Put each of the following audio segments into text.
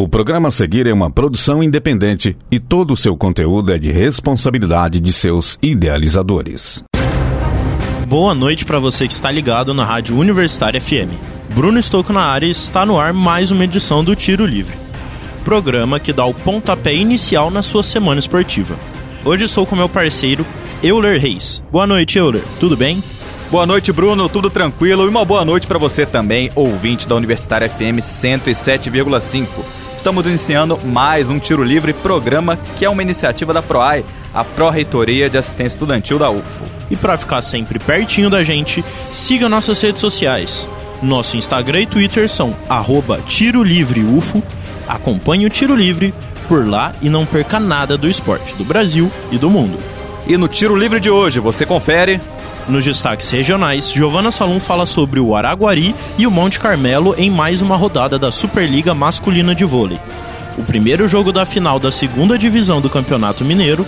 O programa a seguir é uma produção independente e todo o seu conteúdo é de responsabilidade de seus idealizadores. Boa noite para você que está ligado na Rádio Universitária FM. Bruno Estouco na área e está no ar mais uma edição do Tiro Livre. Programa que dá o pontapé inicial na sua semana esportiva. Hoje estou com meu parceiro Euler Reis. Boa noite, Euler. Tudo bem? Boa noite, Bruno. Tudo tranquilo? E uma boa noite para você também, ouvinte da Universitária FM 107,5. Estamos iniciando mais um Tiro Livre programa que é uma iniciativa da PROAI, a Pró-Reitoria de Assistência Estudantil da UFO. E para ficar sempre pertinho da gente, siga nossas redes sociais. Nosso Instagram e Twitter são arroba Tiro Livre UFO. Acompanhe o Tiro Livre por lá e não perca nada do esporte do Brasil e do mundo. E no Tiro Livre de hoje você confere nos destaques regionais, Giovana Salum fala sobre o Araguari e o Monte Carmelo em mais uma rodada da Superliga Masculina de Vôlei. O primeiro jogo da final da segunda divisão do Campeonato Mineiro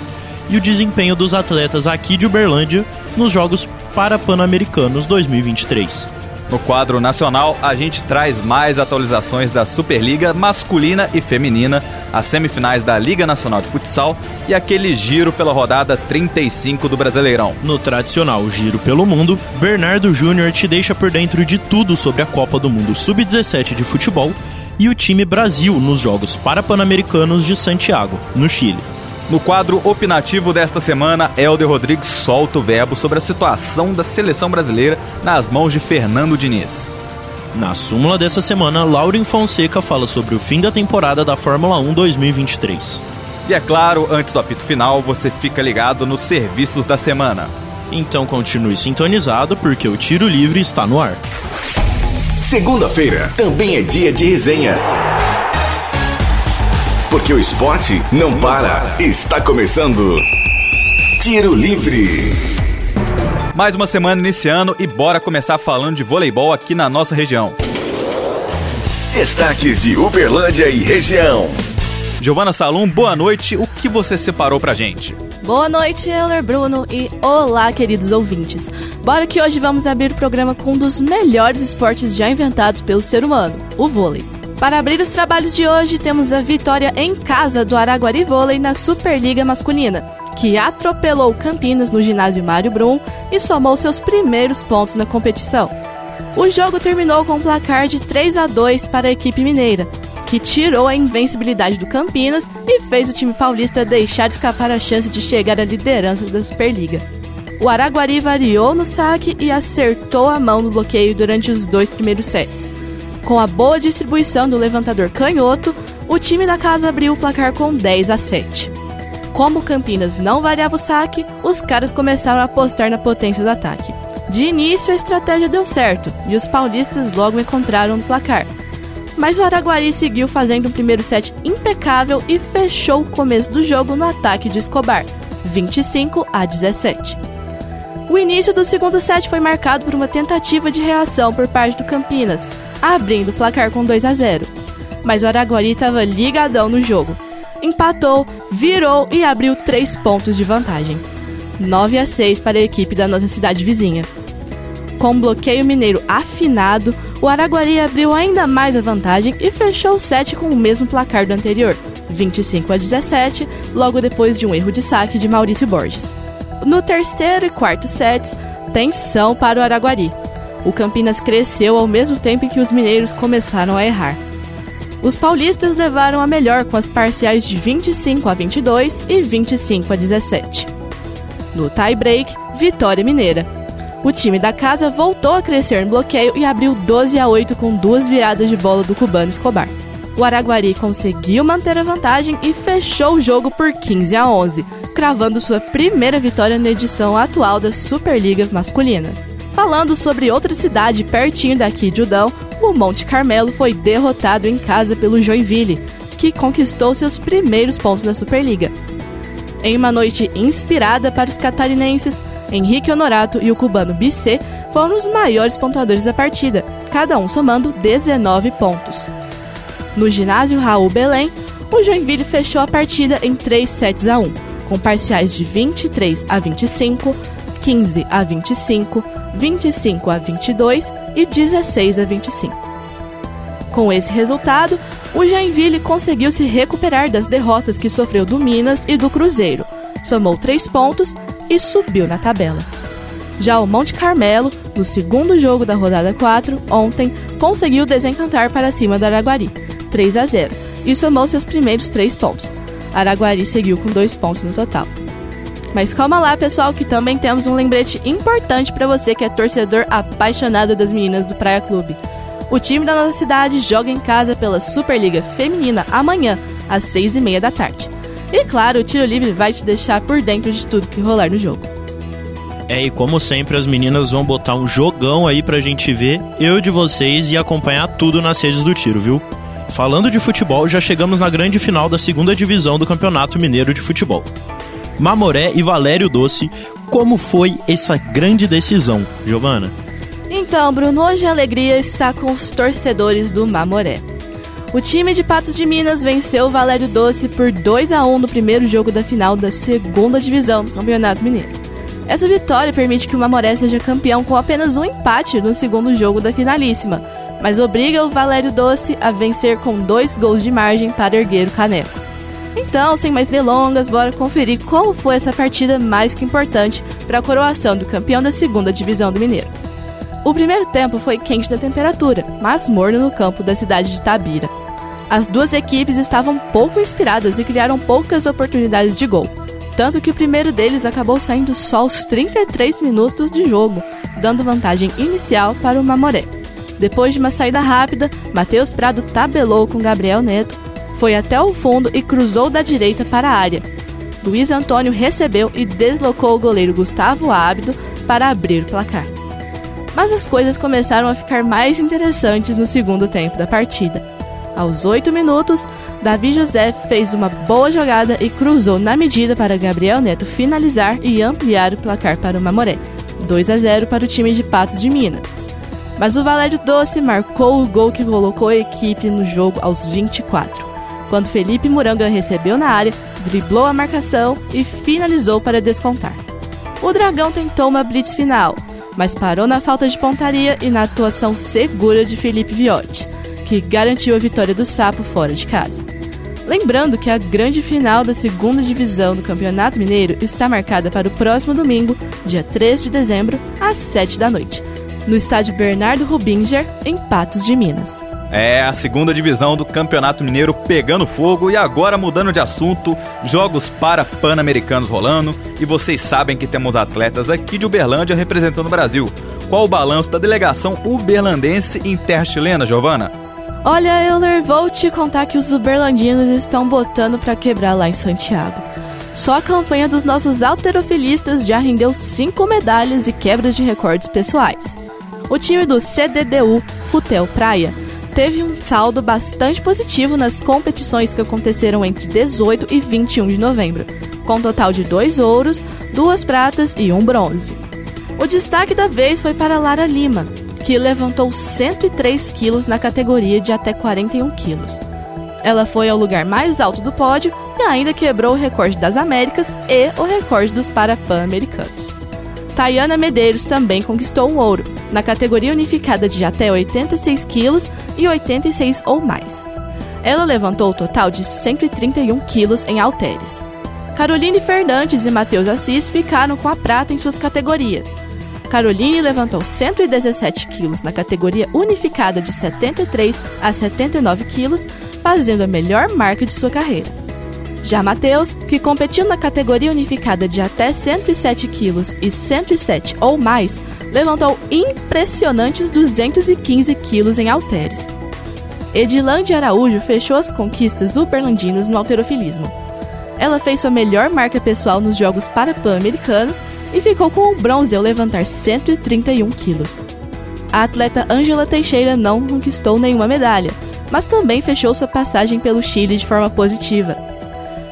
e o desempenho dos atletas aqui de Uberlândia nos Jogos Parapan-Americanos 2023. No quadro nacional, a gente traz mais atualizações da Superliga masculina e feminina, as semifinais da Liga Nacional de Futsal e aquele giro pela rodada 35 do Brasileirão. No tradicional Giro pelo Mundo, Bernardo Júnior te deixa por dentro de tudo sobre a Copa do Mundo Sub-17 de futebol e o time Brasil nos Jogos Parapan-Americanos de Santiago, no Chile. No quadro opinativo desta semana, Helder Rodrigues solta o verbo sobre a situação da seleção brasileira nas mãos de Fernando Diniz. Na súmula dessa semana, Lauren Fonseca fala sobre o fim da temporada da Fórmula 1 2023. E é claro, antes do apito final, você fica ligado nos serviços da semana. Então continue sintonizado porque o Tiro Livre está no ar. Segunda-feira também é dia de resenha. Porque o esporte não para. Está começando. Tiro Livre. Mais uma semana iniciando e bora começar falando de voleibol aqui na nossa região. Destaques de Uberlândia e região. Giovana Salum, boa noite. O que você separou pra gente? Boa noite, Euler Bruno e olá, queridos ouvintes. Bora que hoje vamos abrir o programa com um dos melhores esportes já inventados pelo ser humano, o vôlei. Para abrir os trabalhos de hoje, temos a vitória em casa do Araguari Vôlei na Superliga Masculina, que atropelou Campinas no ginásio Mário Brum e somou seus primeiros pontos na competição. O jogo terminou com um placar de 3 a 2 para a equipe mineira, que tirou a invencibilidade do Campinas e fez o time paulista deixar escapar a chance de chegar à liderança da Superliga. O Araguari variou no saque e acertou a mão no bloqueio durante os dois primeiros sets. Com a boa distribuição do levantador canhoto, o time da casa abriu o placar com 10 a 7. Como Campinas não variava o saque, os caras começaram a apostar na potência do ataque. De início, a estratégia deu certo e os paulistas logo encontraram o placar. Mas o Araguari seguiu fazendo um primeiro set impecável e fechou o começo do jogo no ataque de Escobar, 25 a 17. O início do segundo set foi marcado por uma tentativa de reação por parte do Campinas, abrindo o placar com 2 a 0. Mas o Araguari estava ligadão no jogo. Empatou, virou e abriu 3 pontos de vantagem. 9 a 6 para a equipe da nossa cidade vizinha. Com um bloqueio mineiro afinado, o Araguari abriu ainda mais a vantagem e fechou o set com o mesmo placar do anterior, 25 a 17, logo depois de um erro de saque de Maurício Borges. No terceiro e quarto sets, tensão para o Araguari, o Campinas cresceu ao mesmo tempo em que os mineiros começaram a errar. Os paulistas levaram a melhor com as parciais de 25 a 22 e 25 a 17. No tie-break, vitória mineira. O time da casa voltou a crescer no bloqueio e abriu 12 a 8 com duas viradas de bola do cubano Escobar. O Araguari conseguiu manter a vantagem e fechou o jogo por 15 a 11, cravando sua primeira vitória na edição atual da Superliga Masculina. Falando sobre outra cidade pertinho daqui de Udão, o Monte Carmelo foi derrotado em casa pelo Joinville, que conquistou seus primeiros pontos na Superliga. Em uma noite inspirada para os catarinenses, Henrique Honorato e o cubano BC foram os maiores pontuadores da partida, cada um somando 19 pontos. No ginásio Raul Belém, o Joinville fechou a partida em 3 sets a 1, com parciais de 23 a 25, 15 a 25, 25 a 22 e 16 a 25. Com esse resultado, o Joinville conseguiu se recuperar das derrotas que sofreu do Minas e do Cruzeiro, somou três pontos e subiu na tabela. Já o Monte Carmelo, no segundo jogo da rodada 4, ontem, conseguiu desencantar para cima do Araguari, 3 a 0, e somou seus primeiros três pontos. Araguari seguiu com dois pontos no total. Mas calma lá, pessoal, que também temos um lembrete importante para você que é torcedor apaixonado das meninas do Praia Clube. O time da nossa cidade joga em casa pela Superliga Feminina amanhã, às seis e meia da tarde. E claro, o Tiro Livre vai te deixar por dentro de tudo que rolar no jogo. É, e como sempre, as meninas vão botar um jogão aí pra gente ver, eu de vocês e acompanhar tudo nas redes do Tiro, viu? Falando de futebol, já chegamos na grande final da segunda divisão do Campeonato Mineiro de Futebol. Mamoré e Valério Doce, como foi essa grande decisão, Giovana? Então, Bruno, hoje a alegria está com os torcedores do Mamoré. O time de Patos de Minas venceu o Valério Doce por 2 a 1 no primeiro jogo da final da segunda divisão do Campeonato Mineiro. Essa vitória permite que o Mamoré seja campeão com apenas um empate no segundo jogo da finalíssima, mas obriga o Valério Doce a vencer com dois gols de margem para erguer o caneco. Então, sem mais delongas, bora conferir como foi essa partida mais que importante para a coroação do campeão da segunda divisão do Mineiro. O primeiro tempo foi quente na temperatura, mas morno no campo da cidade de Tabira. As duas equipes estavam pouco inspiradas e criaram poucas oportunidades de gol, tanto que o primeiro deles acabou saindo só aos 33 minutos de jogo, dando vantagem inicial para o Mamoré. Depois de uma saída rápida, Matheus Prado tabelou com Gabriel Neto, foi até o fundo e cruzou da direita para a área. Luiz Antônio recebeu e deslocou o goleiro Gustavo Ábido para abrir o placar. Mas as coisas começaram a ficar mais interessantes no segundo tempo da partida. Aos 8 minutos, Davi José fez uma boa jogada e cruzou na medida para Gabriel Neto finalizar e ampliar o placar para o Mamoré. 2 a 0 para o time de Patos de Minas. Mas o Valério Doce marcou o gol que colocou a equipe no jogo aos 24, quando Felipe Muranga recebeu na área, driblou a marcação e finalizou para descontar. O Dragão tentou uma blitz final, mas parou na falta de pontaria e na atuação segura de Felipe Viotti, que garantiu a vitória do Sapo fora de casa. Lembrando que a grande final da segunda divisão do Campeonato Mineiro está marcada para o próximo domingo, dia 3 de dezembro, às 7 da noite, no estádio Bernardo Rubinger, em Patos de Minas. É, a segunda divisão do Campeonato Mineiro pegando fogo e agora mudando de assunto, jogos para pan-americanos rolando e vocês sabem que temos atletas aqui de Uberlândia representando o Brasil. Qual o balanço da delegação uberlandense em terra chilena, Giovana? Olha, Euler, vou te contar que os uberlandinos estão botando para quebrar lá em Santiago. Só a campanha dos nossos alterofilistas já rendeu cinco medalhas e quebras de recordes pessoais. O time do CDDU Futel Praia teve um saldo bastante positivo nas competições que aconteceram entre 18 e 21 de novembro, com um total de dois ouros, duas pratas e um bronze. O destaque da vez foi para Lara Lima, que levantou 103 quilos na categoria de até 41 quilos. Ela foi ao lugar mais alto do pódio e ainda quebrou o recorde das Américas e o recorde dos Parapan-Americanos. Tayana Medeiros também conquistou um ouro, na categoria unificada de até 86 quilos e 86 ou mais. Ela levantou o total de 131 quilos em halteres. Caroline Fernandes e Matheus Assis ficaram com a prata em suas categorias. Caroline levantou 117 quilos na categoria unificada de 73 a 79 quilos, fazendo a melhor marca de sua carreira. Já Matheus, que competiu na categoria unificada de até 107 quilos e 107 ou mais, levantou impressionantes 215 quilos em halteres. Edilande Araújo fechou as conquistas uberlandinas no alterofilismo. Ela fez sua melhor marca pessoal nos Jogos Parapan-Americanos e ficou com o bronze ao levantar 131 quilos. A atleta Ângela Teixeira não conquistou nenhuma medalha, mas também fechou sua passagem pelo Chile de forma positiva.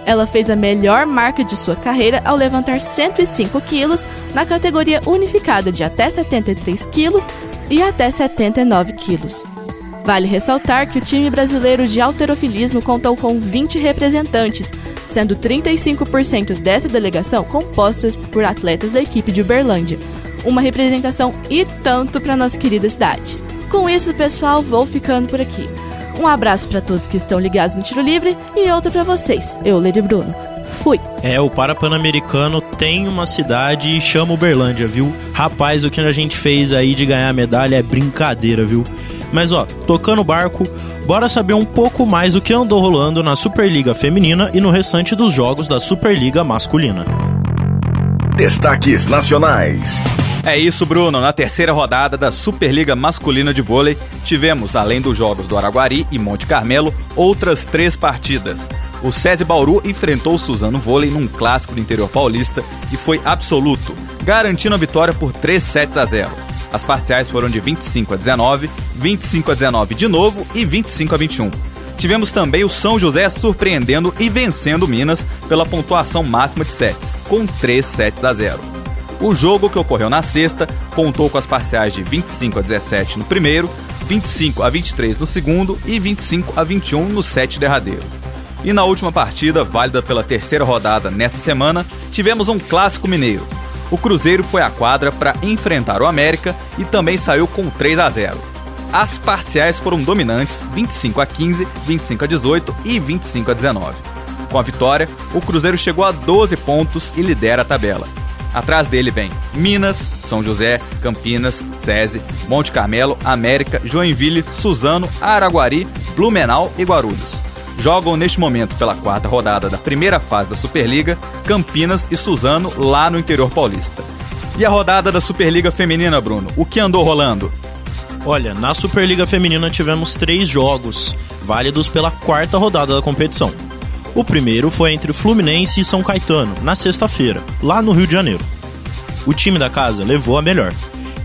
Ela fez a melhor marca de sua carreira ao levantar 105 quilos na categoria unificada de até 73 quilos e até 79 quilos. Vale ressaltar que o time brasileiro de alterofilismo contou com 20 representantes, sendo 35% dessa delegação compostas por atletas da equipe de Uberlândia. Uma representação e tanto para nossa querida cidade. Com isso, pessoal, vou ficando por aqui. Um abraço para todos que estão ligados no Tiro Livre e outro para vocês, eu, Lady Bruno. Fui. É, o Parapan-Americano tem uma cidade e chama Uberlândia, viu? Rapaz, o que a gente fez aí de ganhar medalha é brincadeira, viu? Mas ó, tocando o barco, bora saber um pouco mais do que andou rolando na Superliga Feminina e no restante dos jogos da Superliga Masculina. Destaques nacionais. É isso, Bruno. Na terceira rodada da Superliga Masculina de Vôlei, tivemos, além dos jogos do Araguari e Monte Carmelo, outras três partidas. O SESI Bauru enfrentou o Suzano Vôlei num clássico do interior paulista e foi absoluto, garantindo a vitória por 3 sets a 0. As parciais foram de 25 a 19, 25 a 19 de novo e 25 a 21. Tivemos também o São José surpreendendo e vencendo Minas pela pontuação máxima de sets, com 3 sets a 0. O jogo que ocorreu na sexta contou com as parciais de 25 a 17 no primeiro, 25 a 23 no segundo e 25 a 21 no set derradeiro. E na última partida, válida pela terceira rodada nessa semana, tivemos um clássico mineiro. O Cruzeiro foi à quadra para enfrentar o América e também saiu com 3 a 0. As parciais foram dominantes, 25 a 15, 25 a 18 e 25 a 19. Com a vitória, o Cruzeiro chegou a 12 pontos e lidera a tabela. Atrás dele vem Minas, São José, Campinas, SESI, Monte Carmelo, América, Joinville, Suzano, Araguari, Blumenau e Guarulhos jogam neste momento pela quarta rodada da primeira fase da Superliga Campinas e Suzano lá no interior paulista. E a rodada da Superliga Feminina, Bruno? O que andou rolando? Olha, na Superliga Feminina tivemos três jogos, válidos pela quarta rodada da competição. O primeiro foi entre Fluminense e São Caetano, na sexta-feira, lá no Rio de Janeiro. O time da casa levou a melhor,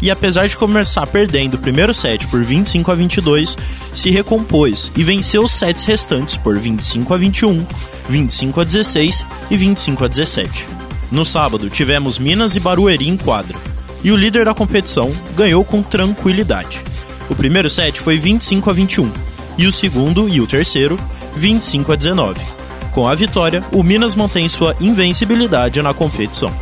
e apesar de começar perdendo o primeiro set por 25 a 22, se recompôs e venceu os sets restantes por 25 a 21, 25 a 16 e 25 a 17. No sábado, tivemos Minas e Barueri em quadra, e o líder da competição ganhou com tranquilidade. O primeiro set foi 25 a 21, e o segundo e o terceiro, 25 a 19. Com a vitória, o Minas mantém sua invencibilidade na competição.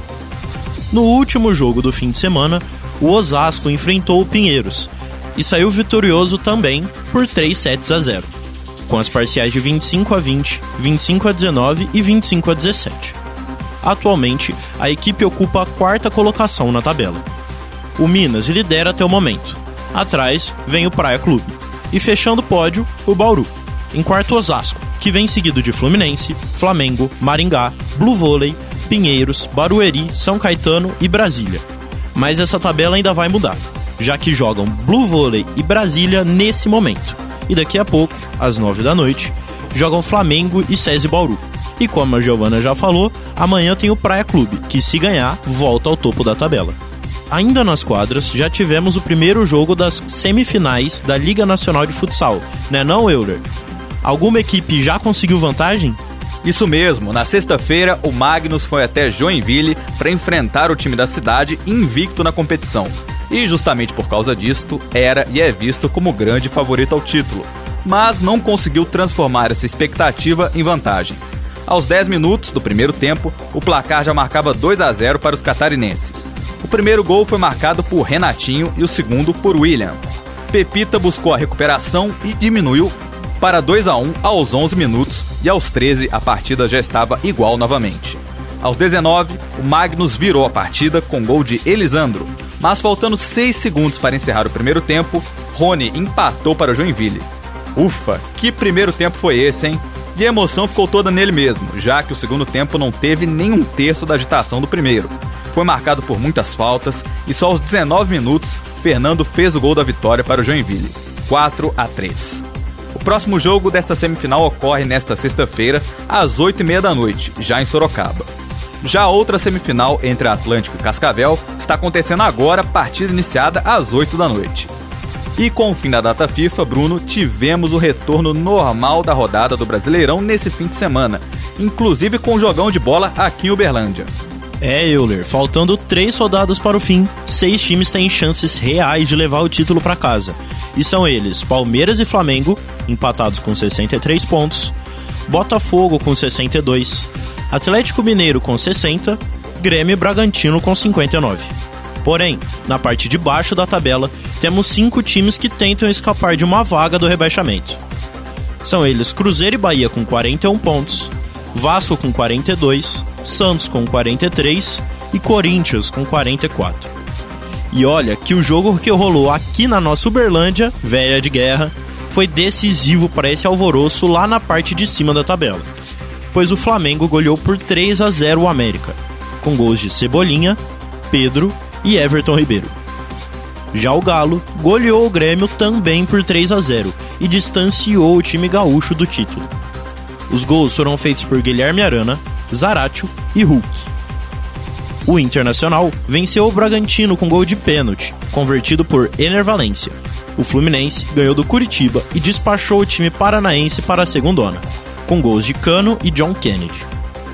No último jogo do fim de semana, o Osasco enfrentou o Pinheiros e saiu vitorioso também por 3 sets a 0, com as parciais de 25 a 20, 25 a 19 e 25 a 17. Atualmente, a equipe ocupa a quarta colocação na tabela. O Minas lidera até o momento. Atrás vem o Praia Clube. E fechando o pódio, o Bauru. Em quarto, Osasco, que vem seguido de Fluminense, Flamengo, Maringá, Blue Vôlei, Pinheiros, Barueri, São Caetano e Brasília mas essa tabela ainda vai mudar, já que jogam Blue Vôlei e Brasília nesse momento. E daqui a pouco, às 9 da noite, jogam Flamengo e SESI Bauru. E como a Giovana já falou, amanhã tem o Praia Clube, que se ganhar, volta ao topo da tabela. Ainda nas quadras, já tivemos o primeiro jogo das semifinais da Liga Nacional de Futsal, né não, Euler? Alguma equipe já conseguiu vantagem? Isso mesmo, na sexta-feira o Magnus foi até Joinville para enfrentar o time da cidade invicto na competição. E justamente por causa disto, era e é visto como grande favorito ao título, mas não conseguiu transformar essa expectativa em vantagem. Aos 10 minutos do primeiro tempo, o placar já marcava 2 a 0 para os catarinenses. O primeiro gol foi marcado por Renatinho e o segundo por William. Pepita buscou a recuperação e diminuiu para 2 a 1 aos 11 minutos e aos 13 a partida já estava igual novamente. Aos 19, o Magnus virou a partida com gol de Elisandro, mas faltando 6 segundos para encerrar o primeiro tempo, Rony empatou para o Joinville. Ufa, que primeiro tempo foi esse, hein? E a emoção ficou toda nele mesmo, já que o segundo tempo não teve nem um terço da agitação do primeiro. Foi marcado por muitas faltas e só aos 19 minutos, Fernando fez o gol da vitória para o Joinville. 4 a 3. O próximo jogo dessa semifinal ocorre nesta sexta-feira, às 8h30 da noite, já em Sorocaba. Já a outra semifinal entre Atlântico e Cascavel está acontecendo agora, partida iniciada às 8 da noite. E com o fim da data FIFA, Bruno, tivemos o retorno normal da rodada do Brasileirão nesse fim de semana, inclusive com o jogão de bola aqui em Uberlândia. É, Euler, faltando três rodadas para o fim, seis times têm chances reais de levar o título para casa. E são eles Palmeiras e Flamengo, empatados com 63 pontos, Botafogo com 62, Atlético Mineiro com 60, Grêmio e Bragantino com 59. Porém, na parte de baixo da tabela, temos cinco times que tentam escapar de uma vaga do rebaixamento. São eles Cruzeiro e Bahia com 41 pontos, Vasco com 42, Santos com 43 e Corinthians com 44. E olha que o jogo que rolou aqui na nossa Uberlândia, velha de guerra, foi decisivo para esse alvoroço lá na parte de cima da tabela. Pois o Flamengo goleou por 3 a 0 o América, com gols de Cebolinha, Pedro e Everton Ribeiro. Já o Galo goleou o Grêmio também por 3 a 0 e distanciou o time gaúcho do título. Os gols foram feitos por Guilherme Arana, Zaratio e Hulk. O Internacional venceu o Bragantino com gol de pênalti, convertido por Ener Valência. O Fluminense ganhou do Curitiba e despachou o time paranaense para a segundona, com gols de Cano e John Kennedy.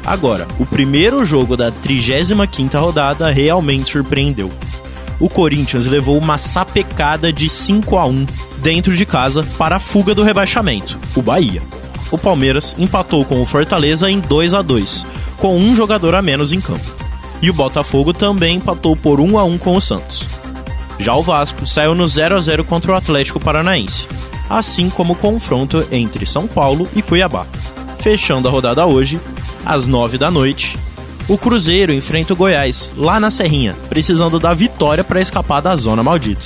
Agora, o primeiro jogo da 35ª rodada realmente surpreendeu. O Corinthians levou uma sapecada de 5 a 1 dentro de casa para a fuga do rebaixamento, o Bahia. O Palmeiras empatou com o Fortaleza em 2 a 2, com um jogador a menos em campo. E o Botafogo também empatou por 1 a 1 com o Santos. Já o Vasco saiu no 0 a 0 contra o Atlético Paranaense, assim como o confronto entre São Paulo e Cuiabá. Fechando a rodada hoje, às 9 da noite, o Cruzeiro enfrenta o Goiás, lá na Serrinha, precisando da vitória para escapar da zona maldita.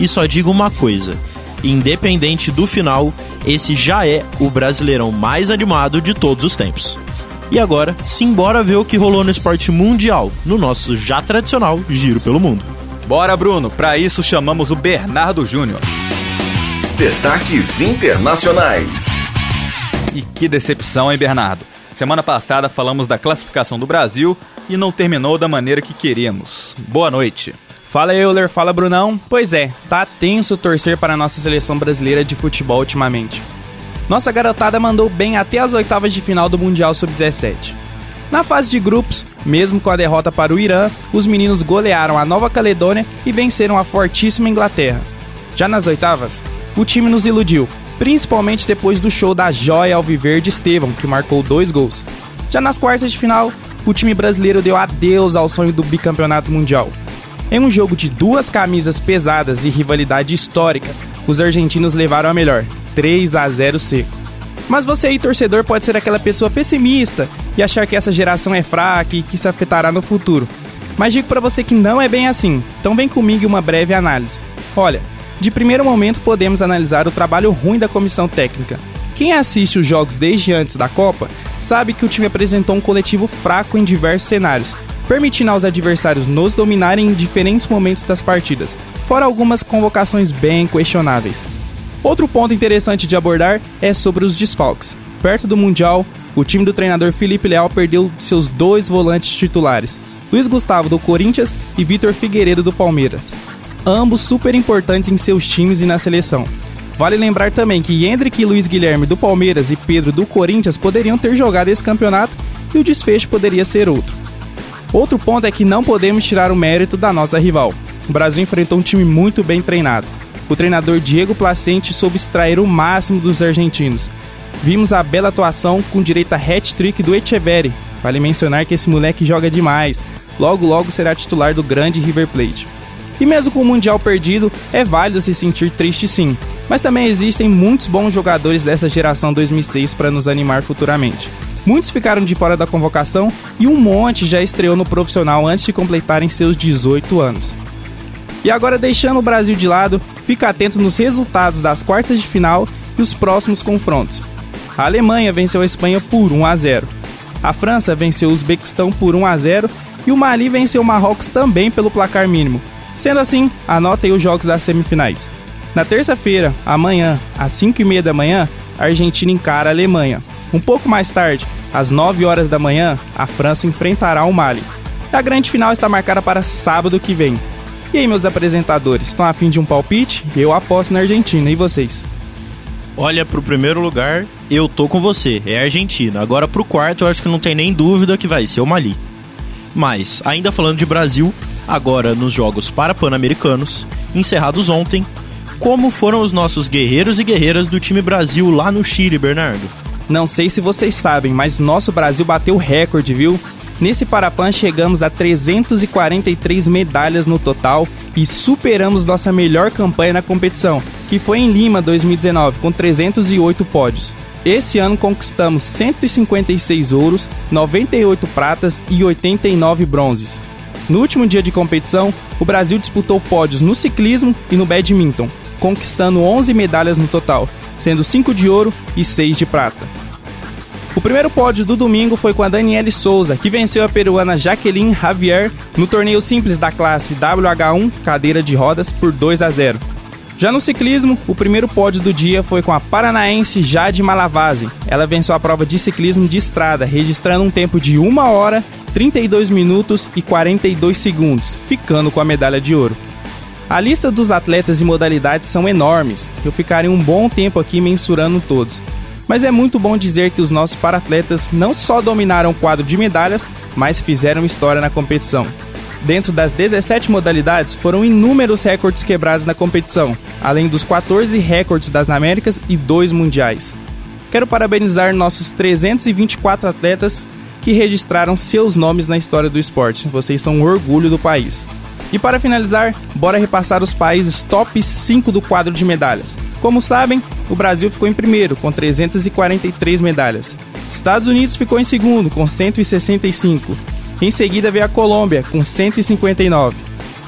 E só digo uma coisa: independente do final, esse já é o brasileirão mais animado de todos os tempos. E agora, simbora ver o que rolou no esporte mundial, no nosso já tradicional Giro pelo Mundo. Bora, Bruno! Para isso chamamos o Bernardo Júnior. Destaques internacionais. E que decepção, hein, Bernardo? Semana passada falamos da classificação do Brasil e não terminou da maneira que queríamos. Boa noite. Fala Euler, fala Brunão. Pois é, tá tenso torcer para a nossa seleção brasileira de futebol ultimamente. Nossa garotada mandou bem até as oitavas de final do Mundial Sub-17. Na fase de grupos, mesmo com a derrota para o Irã, os meninos golearam a Nova Caledônia e venceram a fortíssima Inglaterra. Já nas oitavas, o time nos iludiu, principalmente depois do show da joia alviverde Estevam, que marcou dois gols. Já nas quartas de final, o time brasileiro deu adeus ao sonho do bicampeonato mundial. Em um jogo de duas camisas pesadas e rivalidade histórica, os argentinos levaram a melhor, 3 a 0 seco. Mas você aí, torcedor, pode ser aquela pessoa pessimista e achar que essa geração é fraca e que se afetará no futuro. Mas digo para você que não é bem assim, então vem comigo uma breve análise. Olha, de primeiro momento podemos analisar o trabalho ruim da comissão técnica. Quem assiste os jogos desde antes da Copa sabe que o time apresentou um coletivo fraco em diversos cenários, permitindo aos adversários nos dominarem em diferentes momentos das partidas, fora algumas convocações bem questionáveis. Outro ponto interessante de abordar é sobre os desfalques. Perto do Mundial, o time do treinador Felipe Leal perdeu seus dois volantes titulares, Luiz Gustavo do Corinthians e Vitor Figueiredo do Palmeiras. Ambos super importantes em seus times e na seleção. Vale lembrar também que Hendrick e Luiz Guilherme do Palmeiras e Pedro do Corinthians poderiam ter jogado esse campeonato e o desfecho poderia ser outro. Outro ponto é que não podemos tirar o mérito da nossa rival. O Brasil enfrentou um time muito bem treinado. O treinador Diego Placente soube extrair o máximo dos argentinos. Vimos a bela atuação com direito a hat-trick do Echeverri. Vale mencionar que esse moleque joga demais. Logo, logo será titular do grande River Plate. E mesmo com o Mundial perdido, é válido se sentir triste sim. Mas também existem muitos bons jogadores dessa geração 2006 para nos animar futuramente. Muitos ficaram de fora da convocação e um monte já estreou no profissional antes de completarem seus 18 anos. E agora, deixando o Brasil de lado, fica atento nos resultados das quartas de final e os próximos confrontos. A Alemanha venceu a Espanha por 1 a 0. A França venceu o Uzbequistão por 1 a 0 e o Mali venceu o Marrocos também pelo placar mínimo. Sendo assim, anotem os jogos das semifinais. Na terça-feira, amanhã, às 5h30 da manhã, a Argentina encara a Alemanha. Um pouco mais tarde, às 9 horas da manhã, a França enfrentará o Mali. A grande final está marcada para sábado que vem. E aí, meus apresentadores, estão afim de um palpite? Eu aposto na Argentina, e vocês? Olha, pro primeiro lugar, eu tô com você, é a Argentina. Agora pro quarto, eu acho que não tem nem dúvida que vai ser o Mali. Mas, ainda falando de Brasil, agora nos Jogos Parapan-Americanos, encerrados ontem, como foram os nossos guerreiros e guerreiras do time Brasil lá no Chile, Bernardo? Não sei se vocês sabem, mas nosso Brasil bateu recorde, viu? Nesse Parapan chegamos a 343 medalhas no total e superamos nossa melhor campanha na competição, que foi em Lima 2019, com 308 pódios. Esse ano conquistamos 156 ouros, 98 pratas e 89 bronzes. No último dia de competição, o Brasil disputou pódios no ciclismo e no badminton, conquistando 11 medalhas no total, sendo 5 de ouro e 6 de prata. O primeiro pódio do domingo foi com a Daniele Souza, que venceu a peruana Jaqueline Javier no torneio simples da classe WH1 cadeira de rodas por 2 a 0. Já no ciclismo, o primeiro pódio do dia foi com a paranaense Jade Malavase. Ela venceu a prova de ciclismo de estrada, registrando um tempo de 1 hora, 32 minutos e 42 segundos, ficando com a medalha de ouro. A lista dos atletas e modalidades são enormes. Eu ficaria um bom tempo aqui mensurando todos mas é muito bom dizer que os nossos paratletas não só dominaram o quadro de medalhas, mas fizeram história na competição. Dentro das 17 modalidades, foram inúmeros recordes quebrados na competição, além dos 14 recordes das Américas e dois mundiais. Quero parabenizar nossos 324 atletas que registraram seus nomes na história do esporte. Vocês são um orgulho do país. E para finalizar, bora repassar os países top 5 do quadro de medalhas. Como sabem, o Brasil ficou em primeiro, com 343 medalhas. Estados Unidos ficou em segundo, com 165. Em seguida veio a Colômbia, com 159.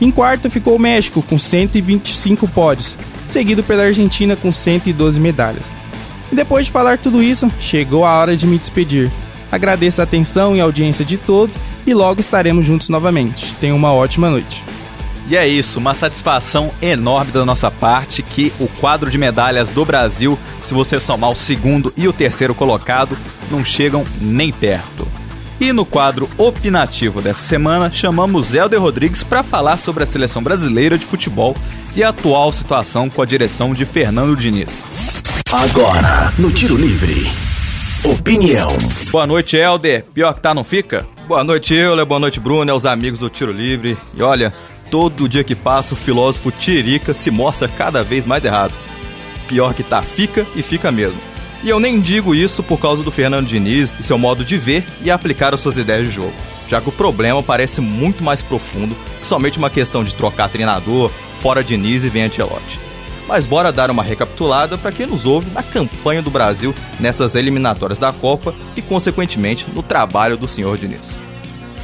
Em quarto ficou o México, com 125 pódios, seguido pela Argentina, com 112 medalhas. E depois de falar tudo isso, chegou a hora de me despedir. Agradeço a atenção e audiência de todos e logo estaremos juntos novamente. Tenham uma ótima noite. E é isso, uma satisfação enorme da nossa parte que o quadro de medalhas do Brasil, se você somar o segundo e o terceiro colocado, não chegam nem perto. E no quadro opinativo dessa semana, chamamos Helder Rodrigues para falar sobre a seleção brasileira de futebol e a atual situação com a direção de Fernando Diniz. Agora, no Tiro Livre. Opinião. Boa noite, Helder. Pior que tá, não fica? Boa noite, Euler. Boa noite, Bruno. É os amigos do Tiro Livre. E olha, todo dia que passa, o filósofo Tiririca se mostra cada vez mais errado. Pior que tá, fica e fica mesmo. E eu nem digo isso por causa do Fernando Diniz e seu modo de ver e aplicar as suas ideias de jogo, já que o problema parece muito mais profundo que somente uma questão de trocar treinador, fora Diniz e vem Ancelotti. Mas bora dar uma recapitulada para quem nos ouve na campanha do Brasil nessas eliminatórias da Copa e, consequentemente, no trabalho do senhor Diniz.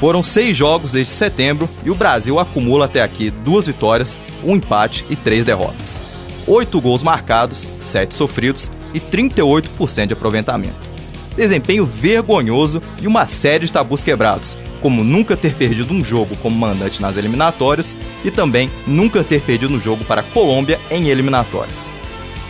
Foram seis jogos desde setembro e o Brasil acumula até aqui duas vitórias, um empate e três derrotas. Oito gols marcados, sete sofridos e 38% de aproveitamento. Desempenho vergonhoso e uma série de tabus quebrados, como nunca ter perdido um jogo como mandante nas eliminatórias e também nunca ter perdido um jogo para a Colômbia em eliminatórias.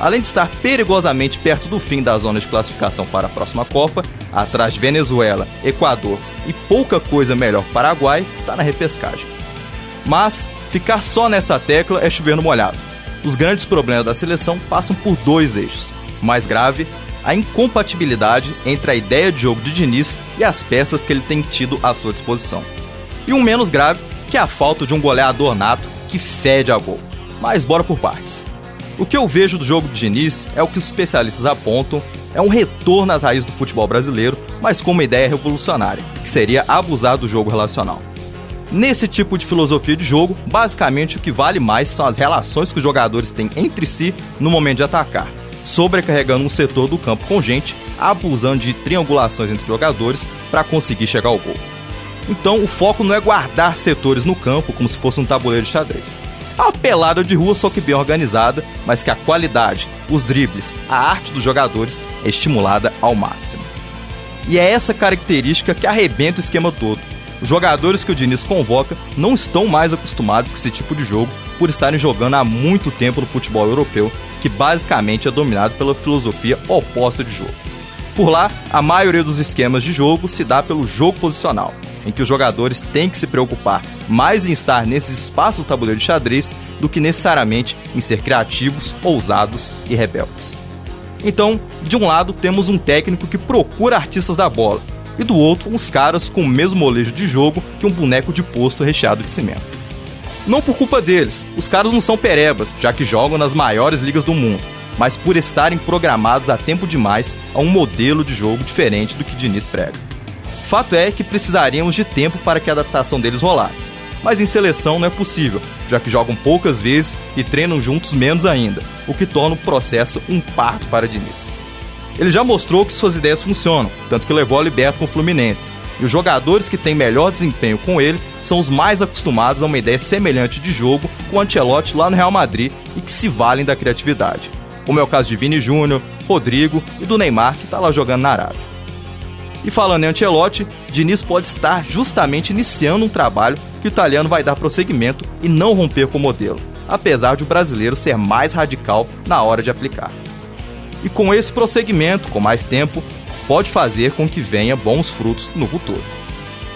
Além de estar perigosamente perto do fim da zona de classificação para a próxima Copa, atrás de Venezuela, Equador e pouca coisa melhor Paraguai, está na repescagem. Mas ficar só nessa tecla é chover no molhado. Os grandes problemas da seleção passam por dois eixos. O mais grave, a incompatibilidade entre a ideia de jogo de Diniz e as peças que ele tem tido à sua disposição. E um menos grave, que é a falta de um goleador nato que fede a gol. Mas bora por partes. O que eu vejo do jogo de Diniz é o que os especialistas apontam, é um retorno às raízes do futebol brasileiro, mas com uma ideia revolucionária, que seria abusar do jogo relacional. Nesse tipo de filosofia de jogo, basicamente o que vale mais são as relações que os jogadores têm entre si no momento de atacar, sobrecarregando um setor do campo com gente, abusando de triangulações entre jogadores para conseguir chegar ao gol. Então o foco não é guardar setores no campo como se fosse um tabuleiro de xadrez uma pelada de rua, só que bem organizada, mas que a qualidade, os dribles, a arte dos jogadores é estimulada ao máximo. E é essa característica que arrebenta o esquema todo. Os jogadores que o Diniz convoca não estão mais acostumados com esse tipo de jogo por estarem jogando há muito tempo no futebol europeu, que basicamente é dominado pela filosofia oposta de jogo. Por lá, a maioria dos esquemas de jogo se dá pelo jogo posicional, em que os jogadores têm que se preocupar mais em estar nesses espaços do tabuleiro de xadrez do que necessariamente em ser criativos, ousados e rebeldes. Então, de um lado temos um técnico que procura artistas da bola, e do outro uns caras com o mesmo molejo de jogo que um boneco de posto recheado de cimento. Não por culpa deles, os caras não são perebas, já que jogam nas maiores ligas do mundo, mas por estarem programados a tempo demais a um modelo de jogo diferente do que Diniz prega. Fato é que precisaríamos de tempo para que a adaptação deles rolasse. Mas em seleção não é possível, já que jogam poucas vezes e treinam juntos menos ainda, o que torna o processo um parto para Diniz. Ele já mostrou que suas ideias funcionam, tanto que levou a liberto com o Fluminense. E os jogadores que têm melhor desempenho com ele são os mais acostumados a uma ideia semelhante de jogo com o Ancelotti lá no Real Madrid e que se valem da criatividade. Como é o caso de Vini Júnior, Rodrigo e do Neymar, que está lá jogando na Arábia. E falando em Ancelotti, Diniz pode estar justamente iniciando um trabalho que o italiano vai dar prosseguimento e não romper com o modelo, apesar de o brasileiro ser mais radical na hora de aplicar. E com esse prosseguimento, com mais tempo, pode fazer com que venha bons frutos no futuro.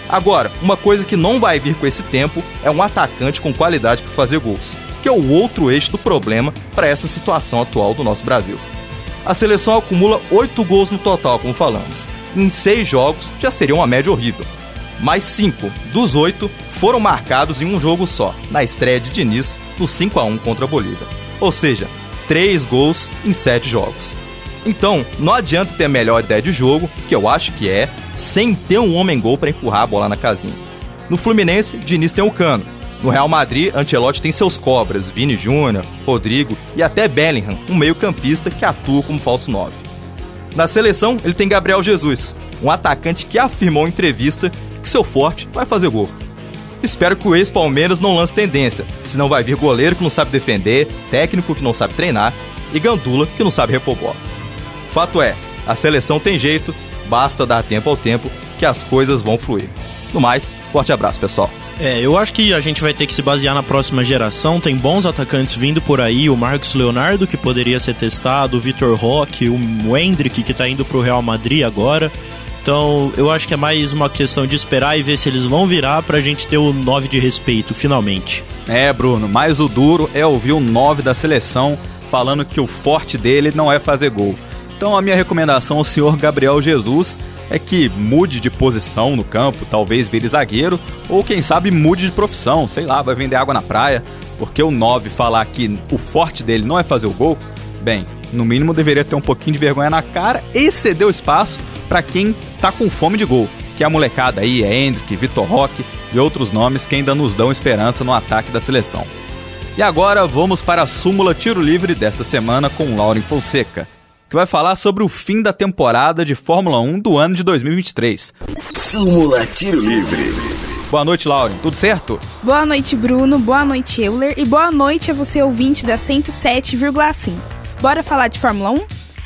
Agora, uma coisa que não vai vir com esse tempo é um atacante com qualidade para fazer gols, que é o outro eixo do problema para essa situação atual do nosso Brasil. A seleção acumula 8 gols no total, como falamos. Em 6 jogos já seria uma média horrível. Mas 5 dos 8 foram marcados em um jogo só, na estreia de Diniz no 5 a 1 contra a Bolívia. Ou seja, 3 gols em 7 jogos. Então, não adianta ter a melhor ideia de jogo, que eu acho que é, sem ter um homem-gol para empurrar a bola na casinha. No Fluminense, Diniz tem o Cano. No Real Madrid, Ancelotti tem seus cobras, Vini Júnior, Rodrigo e até Bellingham, um meio-campista que atua como falso 9. Na seleção, ele tem Gabriel Jesus, um atacante que afirmou em entrevista que seu forte vai fazer gol. Espero que o ex-Palmeiras não lance tendência, senão vai vir goleiro que não sabe defender, técnico que não sabe treinar e gandula que não sabe repor bola. Fato é, a seleção tem jeito, basta dar tempo ao tempo que as coisas vão fluir. No mais, forte abraço, pessoal. É, eu acho que a gente vai ter que se basear na próxima geração. Tem bons atacantes vindo por aí. O Marcos Leonardo, que poderia ser testado, o Vitor Roque, o Hendrick, que tá indo pro Real Madrid agora. Então, eu acho que é mais uma questão de esperar e ver se eles vão virar pra gente ter o 9 de respeito, finalmente. É, Bruno, mas o duro é ouvir o 9 da seleção falando que o forte dele não é fazer gol. Então a minha recomendação ao senhor Gabriel Jesus é que mude de posição no campo, talvez vire zagueiro, ou quem sabe mude de profissão, sei lá, vai vender água na praia, porque o 9 falar que o forte dele não é fazer o gol, bem, no mínimo deveria ter um pouquinho de vergonha na cara e ceder o espaço para quem tá com fome de gol, que é a molecada aí, é Hendrick, Vitor Roque e outros nomes que ainda nos dão esperança no ataque da seleção. E agora vamos para a súmula tiro livre desta semana com Lauren Fonseca que vai falar sobre o fim da temporada de Fórmula 1 do ano de 2023. Súmula Tiro Livre. Boa noite, Lauren. Tudo certo? Boa noite, Bruno. Boa noite, Euler. E boa noite a você, ouvinte da 107,5. Bora falar de Fórmula 1?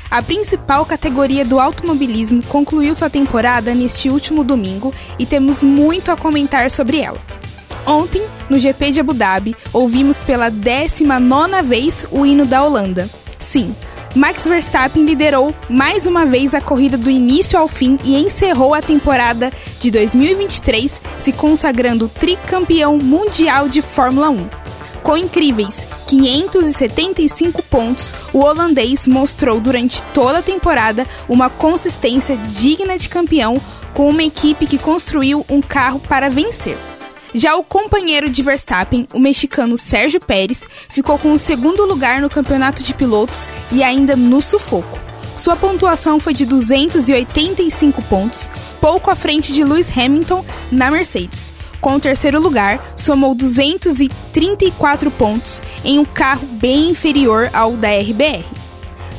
A principal categoria do automobilismo concluiu sua temporada neste último domingo e temos muito a comentar sobre ela. Ontem, no GP de Abu Dhabi, ouvimos pela 19 vez o hino da Holanda. Sim, Max Verstappen liderou mais uma vez a corrida do início ao fim e encerrou a temporada de 2023 se consagrando tricampeão mundial de Fórmula 1. Com incríveis 575 pontos, o holandês mostrou durante toda a temporada uma consistência digna de campeão com uma equipe que construiu um carro para vencer. Já o companheiro de Verstappen, o mexicano Sérgio Pérez, ficou com o segundo lugar no campeonato de pilotos e ainda no sufoco. Sua pontuação foi de 285 pontos, pouco à frente de Lewis Hamilton na Mercedes. Com o terceiro lugar, somou 234 pontos em um carro bem inferior ao da RBR.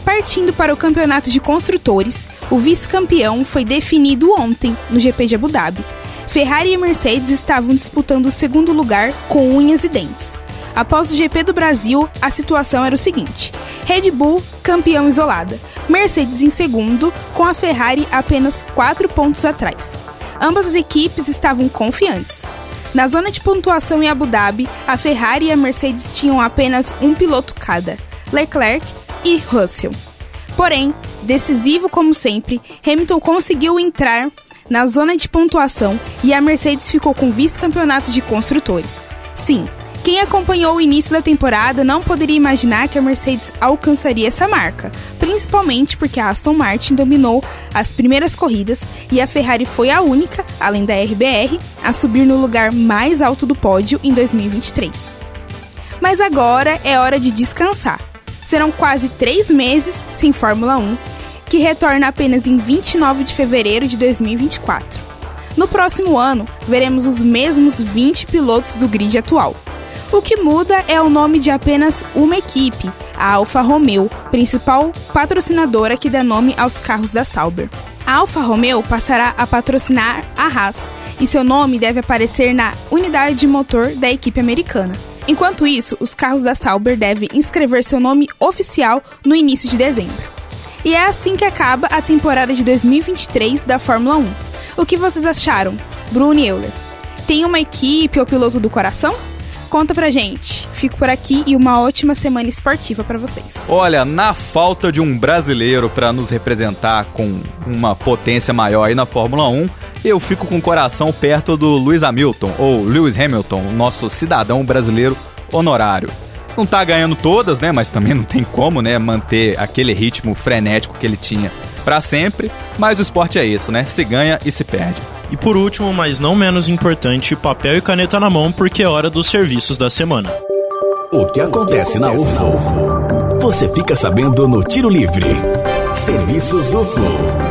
Partindo para o campeonato de construtores, o vice-campeão foi definido ontem no GP de Abu Dhabi, Ferrari e Mercedes estavam disputando o segundo lugar com unhas e dentes. Após o GP do Brasil, a situação era o seguinte: Red Bull campeão isolada, Mercedes em segundo, com a Ferrari apenas 4 pontos atrás. Ambas as equipes estavam confiantes. Na zona de pontuação em Abu Dhabi, a Ferrari e a Mercedes tinham apenas um piloto cada, Leclerc e Russell. Porém, decisivo como sempre, Hamilton conseguiu entrar na zona de pontuação e a Mercedes ficou com vice-campeonato de construtores. Sim, quem acompanhou o início da temporada não poderia imaginar que a Mercedes alcançaria essa marca, principalmente porque a Aston Martin dominou as primeiras corridas e a Ferrari foi a única, além da RBR, a subir no lugar mais alto do pódio em 2023. Mas agora é hora de descansar. Serão quase três meses sem Fórmula 1 que retorna apenas em 29 de fevereiro de 2024. No próximo ano, veremos os mesmos 20 pilotos do grid atual. O que muda é o nome de apenas uma equipe, a Alfa Romeo, principal patrocinadora que dá nome aos carros da Sauber. A Alfa Romeo passará a patrocinar a Haas e seu nome deve aparecer na unidade de motor da equipe americana. Enquanto isso, os carros da Sauber devem inscrever seu nome oficial no início de dezembro. E é assim que acaba a temporada de 2023 da Fórmula 1. O que vocês acharam, Bruno e Euler? Tem uma equipe ou piloto do coração? Conta pra gente. Fico por aqui e uma ótima semana esportiva para vocês. Olha, na falta de um brasileiro para nos representar com uma potência maior aí na Fórmula 1, eu fico com o coração perto do Lewis Hamilton, ou Lewis Hamilton, nosso cidadão brasileiro honorário. Não tá ganhando todas, né? Mas também não tem como, né? Manter aquele ritmo frenético que ele tinha para sempre. Mas o esporte é isso, né? Se ganha e se perde. E por último, mas não menos importante, papel e caneta na mão, porque é hora dos serviços da semana. O que acontece na UFO? Você fica sabendo no Tiro Livre. Serviços UFO.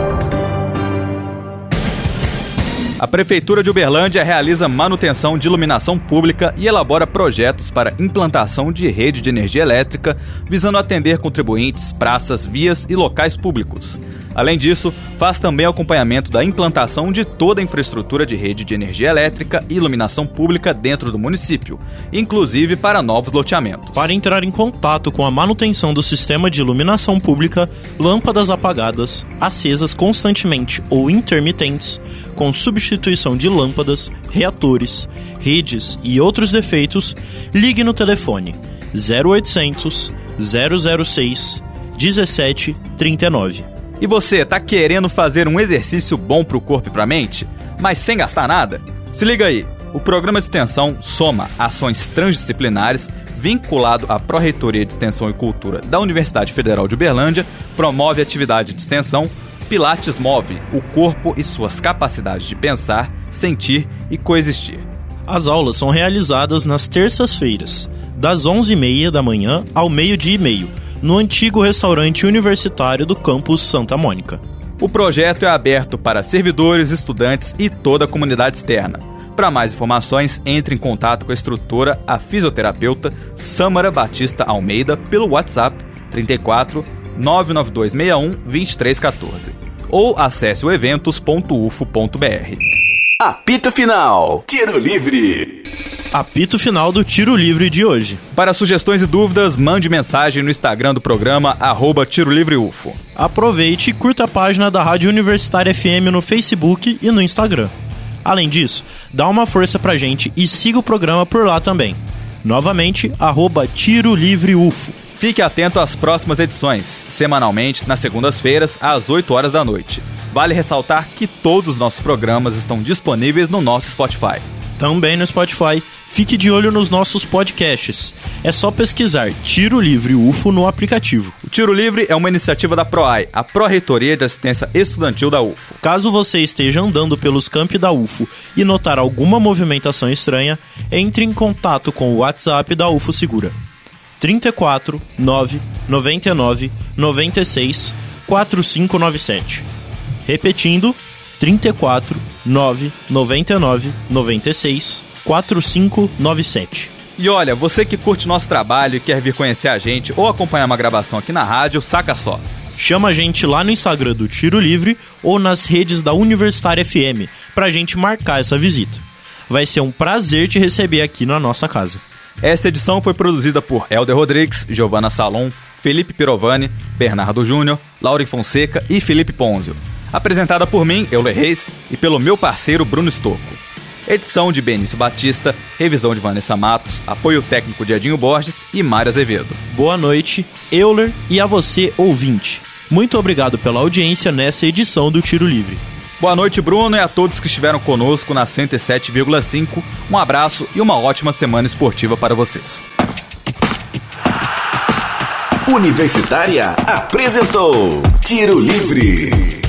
A Prefeitura de Uberlândia realiza manutenção de iluminação pública e elabora projetos para implantação de rede de energia elétrica, visando atender contribuintes, praças, vias e locais públicos. Além disso, faz também acompanhamento da implantação de toda a infraestrutura de rede de energia elétrica e iluminação pública dentro do município, inclusive para novos loteamentos. Para entrar em contato com a manutenção do sistema de iluminação pública, lâmpadas apagadas, acesas constantemente ou intermitentes, com substituição de lâmpadas, reatores, redes e outros defeitos, ligue no telefone 0800 006 1739. E você, tá querendo fazer um exercício bom pro corpo e pra mente, mas sem gastar nada? Se liga aí, o programa de extensão Soma Ações Transdisciplinares, vinculado à Pró-Reitoria de Extensão e Cultura da Universidade Federal de Uberlândia, promove atividade de extensão Pilates Move o corpo e suas capacidades de pensar, sentir e coexistir. As aulas são realizadas nas terças-feiras, das 11h30 da manhã ao meio-dia e meio, no antigo restaurante universitário do campus Santa Mônica. O projeto é aberto para servidores, estudantes e toda a comunidade externa. Para mais informações, entre em contato com a instrutora, a fisioterapeuta Samara Batista Almeida, pelo WhatsApp 34 99261 2314 ou acesse o eventos.ufo.br. Apito Final. Tiro Livre. Apito final do Tiro Livre de hoje. Para sugestões e dúvidas, mande mensagem no Instagram do programa, arroba Tiro Livre UFO. Aproveite e curta a página da Rádio Universitária FM no Facebook e no Instagram. Além disso, dá uma força pra gente e siga o programa por lá também. Novamente, arroba Tiro Livre UFO. Fique atento às próximas edições, semanalmente, nas segundas-feiras, às 8 horas da noite. Vale ressaltar que todos os nossos programas estão disponíveis no nosso Spotify também no Spotify. Fique de olho nos nossos podcasts. É só pesquisar Tiro Livre UFO no aplicativo. O Tiro Livre é uma iniciativa da PROAI, a Pró-Reitoria de Assistência Estudantil da UFO. Caso você esteja andando pelos campi da UFO e notar alguma movimentação estranha, entre em contato com o WhatsApp da UFO Segura. 34 9 99 96 4597. Repetindo, 34 9 99 96 4597. E olha, você que curte nosso trabalho e quer vir conhecer a gente ou acompanhar uma gravação aqui na rádio, saca só. Chama a gente lá no Instagram do Tiro Livre ou nas redes da Universitária FM pra gente marcar essa visita. Vai ser um prazer te receber aqui na nossa casa. Essa edição foi produzida por Helder Rodrigues, Giovanna Salom, Felipe Pirovani, Bernardo Júnior, Laura Fonseca e Felipe Ponzio. Apresentada por mim, Euler Reis, e pelo meu parceiro Bruno Stocco. Edição de Benício Batista, revisão de Vanessa Matos, apoio técnico de Edinho Borges e Mário Azevedo. Boa noite, Euler e a você, ouvinte. Muito obrigado pela audiência nessa edição do Tiro Livre. Boa noite, Bruno, e a todos que estiveram conosco na 107,5. Um abraço e uma ótima semana esportiva para vocês. Universitária apresentou Tiro Livre.